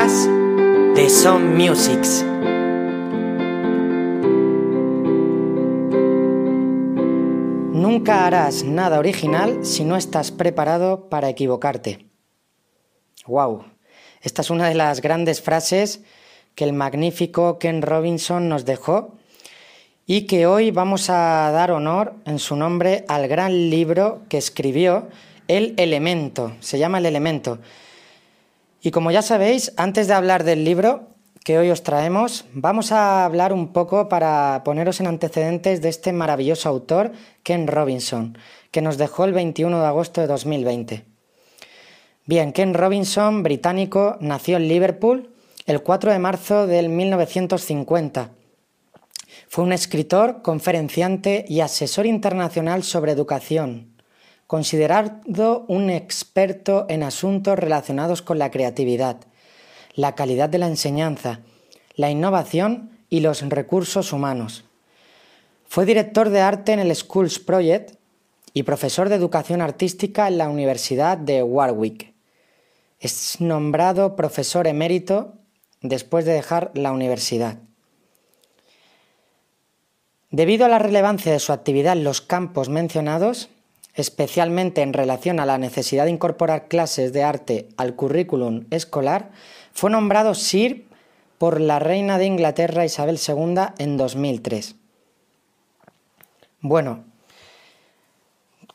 de Some. Nunca harás nada original si no estás preparado para equivocarte. ¡Wow! Esta es una de las grandes frases que el magnífico Ken Robinson nos dejó y que hoy vamos a dar honor en su nombre al gran libro que escribió, El Elemento. Se llama El Elemento. Y como ya sabéis, antes de hablar del libro que hoy os traemos, vamos a hablar un poco para poneros en antecedentes de este maravilloso autor, Ken Robinson, que nos dejó el 21 de agosto de 2020. Bien, Ken Robinson, británico, nació en Liverpool el 4 de marzo del 1950. Fue un escritor, conferenciante y asesor internacional sobre educación, considerado un experto en asuntos relacionados con la creatividad, la calidad de la enseñanza, la innovación y los recursos humanos. Fue director de arte en el Schools Project y profesor de educación artística en la Universidad de Warwick. Es nombrado profesor emérito después de dejar la universidad. Debido a la relevancia de su actividad en los campos mencionados, especialmente en relación a la necesidad de incorporar clases de arte al currículum escolar, fue nombrado Sir por la reina de Inglaterra Isabel II en 2003. Bueno,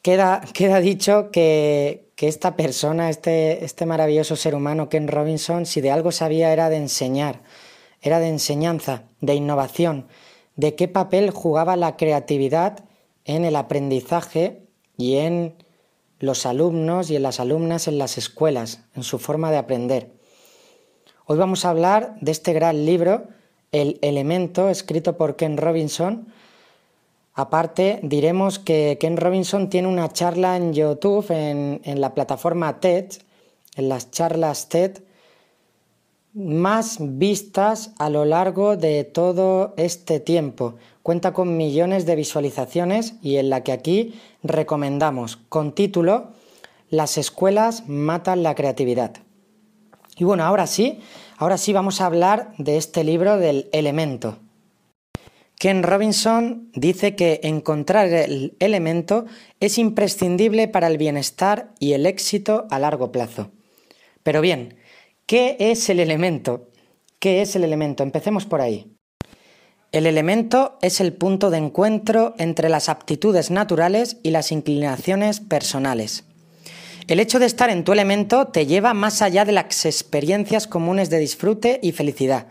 queda, queda dicho que, que, esta persona, este, este maravilloso ser humano, Ken Robinson, si de algo sabía era de enseñar, era de enseñanza, de innovación, de qué papel jugaba la creatividad en el aprendizaje y en los alumnos y en las alumnas en las escuelas, en su forma de aprender. Hoy vamos a hablar de este gran libro, El Elemento, escrito por Ken Robinson. Aparte, diremos que Ken Robinson tiene una charla en YouTube, en, en la plataforma TED, en las charlas TED, más vistas a lo largo de todo este tiempo. Cuenta con millones de visualizaciones y en la que aquí recomendamos con título Las escuelas matan la creatividad. Y bueno, ahora sí, ahora sí vamos a hablar de este libro del elemento. Ken Robinson dice que encontrar el elemento es imprescindible para el bienestar y el éxito a largo plazo. Pero bien, ¿qué es el elemento? ¿Qué es el elemento? Empecemos por ahí. El elemento es el punto de encuentro entre las aptitudes naturales y las inclinaciones personales. El hecho de estar en tu elemento te lleva más allá de las experiencias comunes de disfrute y felicidad.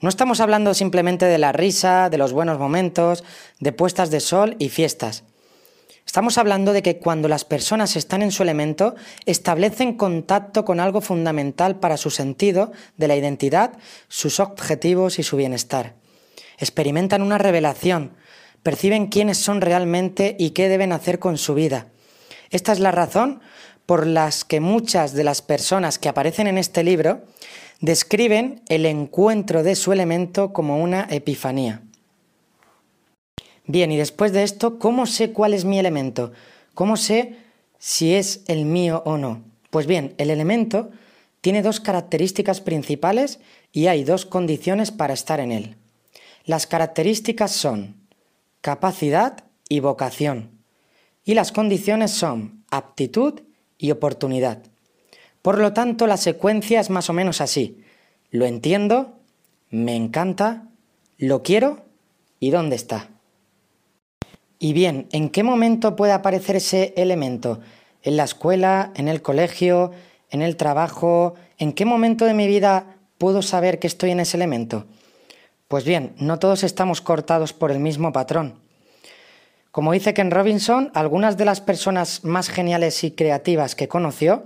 No estamos hablando simplemente de la risa, de los buenos momentos, de puestas de sol y fiestas. Estamos hablando de que cuando las personas están en su elemento, establecen contacto con algo fundamental para su sentido de la identidad, sus objetivos y su bienestar experimentan una revelación, perciben quiénes son realmente y qué deben hacer con su vida. Esta es la razón por la que muchas de las personas que aparecen en este libro describen el encuentro de su elemento como una epifanía. Bien, y después de esto, ¿cómo sé cuál es mi elemento? ¿Cómo sé si es el mío o no? Pues bien, el elemento tiene dos características principales y hay dos condiciones para estar en él. Las características son capacidad y vocación. Y las condiciones son aptitud y oportunidad. Por lo tanto, la secuencia es más o menos así. Lo entiendo, me encanta, lo quiero y dónde está. Y bien, ¿en qué momento puede aparecer ese elemento? ¿En la escuela? ¿En el colegio? ¿En el trabajo? ¿En qué momento de mi vida puedo saber que estoy en ese elemento? Pues bien, no todos estamos cortados por el mismo patrón. Como dice Ken Robinson, algunas de las personas más geniales y creativas que conoció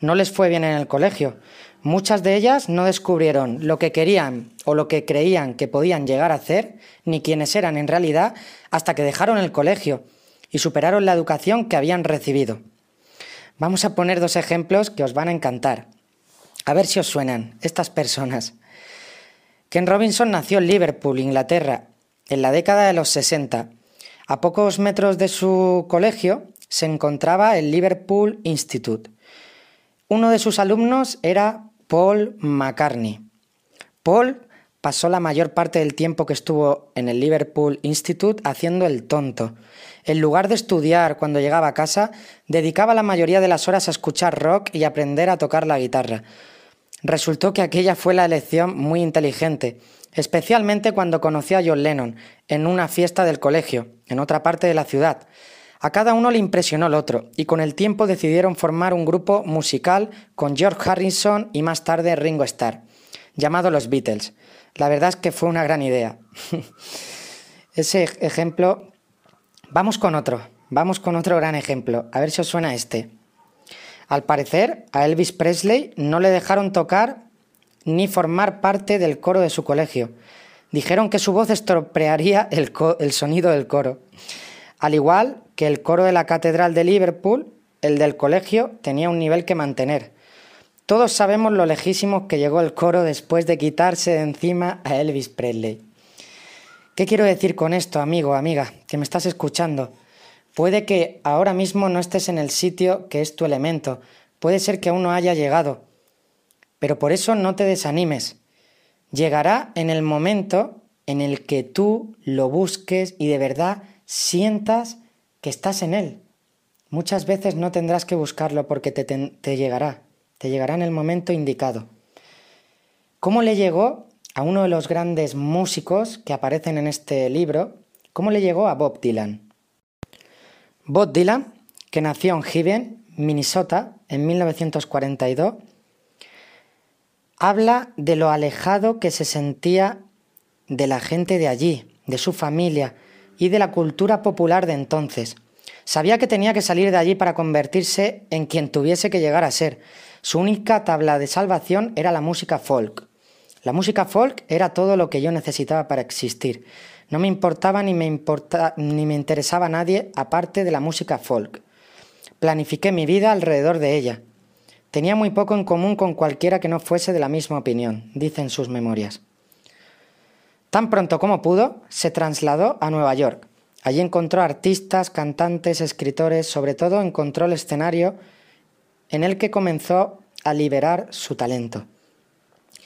no les fue bien en el colegio. Muchas de ellas no descubrieron lo que querían o lo que creían que podían llegar a hacer, ni quiénes eran en realidad, hasta que dejaron el colegio y superaron la educación que habían recibido. Vamos a poner dos ejemplos que os van a encantar. A ver si os suenan estas personas. Ken Robinson nació en Liverpool, Inglaterra, en la década de los 60. A pocos metros de su colegio se encontraba el Liverpool Institute. Uno de sus alumnos era Paul McCartney. Paul pasó la mayor parte del tiempo que estuvo en el Liverpool Institute haciendo el tonto. En lugar de estudiar cuando llegaba a casa, dedicaba la mayoría de las horas a escuchar rock y aprender a tocar la guitarra. Resultó que aquella fue la elección muy inteligente, especialmente cuando conoció a John Lennon en una fiesta del colegio, en otra parte de la ciudad. A cada uno le impresionó el otro, y con el tiempo decidieron formar un grupo musical con George Harrison y más tarde Ringo Starr, llamado Los Beatles. La verdad es que fue una gran idea. Ese ejemplo... Vamos con otro, vamos con otro gran ejemplo, a ver si os suena este. Al parecer, a Elvis Presley no le dejaron tocar ni formar parte del coro de su colegio. Dijeron que su voz estropearía el, el sonido del coro. Al igual que el coro de la Catedral de Liverpool, el del colegio tenía un nivel que mantener. Todos sabemos lo lejísimos que llegó el coro después de quitarse de encima a Elvis Presley. ¿Qué quiero decir con esto, amigo, amiga, que me estás escuchando? Puede que ahora mismo no estés en el sitio que es tu elemento, puede ser que aún no haya llegado, pero por eso no te desanimes. Llegará en el momento en el que tú lo busques y de verdad sientas que estás en Él. Muchas veces no tendrás que buscarlo porque te, llegará, te llegará en el momento indicado. ¿Cómo le llegó a uno de los grandes músicos que aparecen en este libro? ¿Cómo le llegó a Bob Dylan? Bob Dylan, que nació en Given, Minnesota, en 1942, habla de lo alejado que se sentía de la gente de allí, de su familia, y de la cultura popular de entonces. Sabía que tenía que salir de allí para convertirse en quien tuviese que llegar a ser. Su única tabla de salvación era la música folk. La música folk era todo lo que yo necesitaba para existir. No me importaba ni me, importa, ni me interesaba nadie aparte de la música folk. Planifiqué mi vida alrededor de ella. Tenía muy poco en común con cualquiera que no fuese de la misma opinión, dicen sus memorias. Tan pronto como pudo, se trasladó a Nueva York. Allí encontró artistas, cantantes, escritores, sobre todo encontró el escenario en el que comenzó a liberar su talento.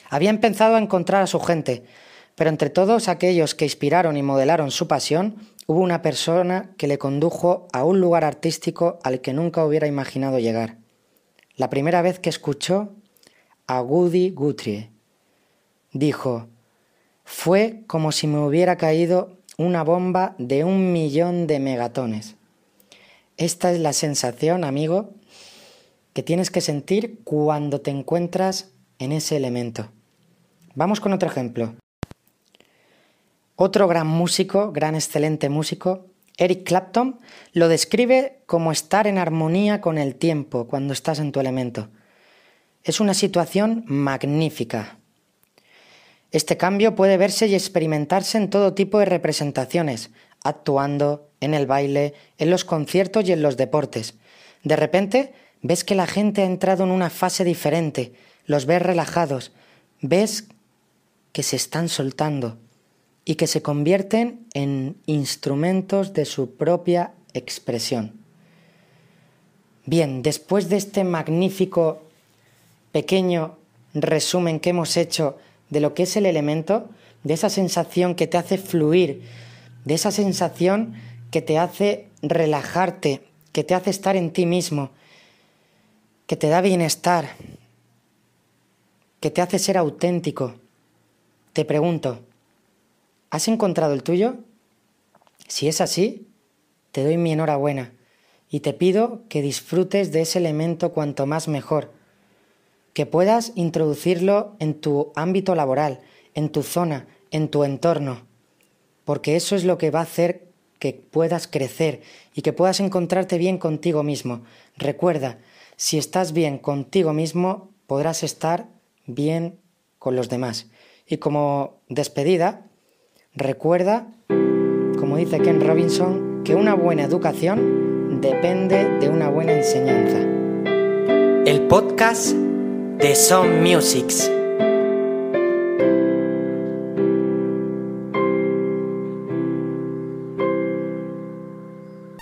Había empezado a encontrar a su gente, pero entre todos aquellos que inspiraron y modelaron su pasión, hubo una persona que le condujo a un lugar artístico al que nunca hubiera imaginado llegar. La primera vez que escuchó a Woody Guthrie, dijo, fue como si me hubiera caído una bomba de un millón de megatones. Esta es la sensación, amigo, que tienes que sentir cuando te encuentras en ese elemento. Vamos con otro ejemplo. Otro gran músico, gran excelente músico, Eric Clapton, lo describe como estar en armonía con el tiempo cuando estás en tu elemento. Es una situación magnífica, este cambio puede verse y experimentarse en todo tipo de representaciones, actuando, en el baile, en los conciertos y en los deportes. De repente ves que la gente ha entrado en una fase diferente, los ves relajados, ves que se están soltando y que se convierten en instrumentos de su propia expresión. Bien, después de este magnífico pequeño resumen que hemos hecho de lo que es el elemento, de esa sensación que te hace fluir, de esa sensación que te hace relajarte, que te hace estar en ti mismo, que te da bienestar, que te hace ser auténtico. Te pregunto, ¿has encontrado el tuyo? Si es así, te doy mi enhorabuena y te pido que disfrutes de ese elemento cuanto más mejor que puedas introducirlo en tu ámbito laboral, en tu zona, en tu entorno, porque eso es lo que va a hacer que puedas crecer y que puedas encontrarte bien contigo mismo. Recuerda, si estás bien contigo mismo, podrás estar bien con los demás. Y como despedida, recuerda, como dice Ken Robinson, que una buena educación depende de una buena enseñanza. El podcast de Some Musics.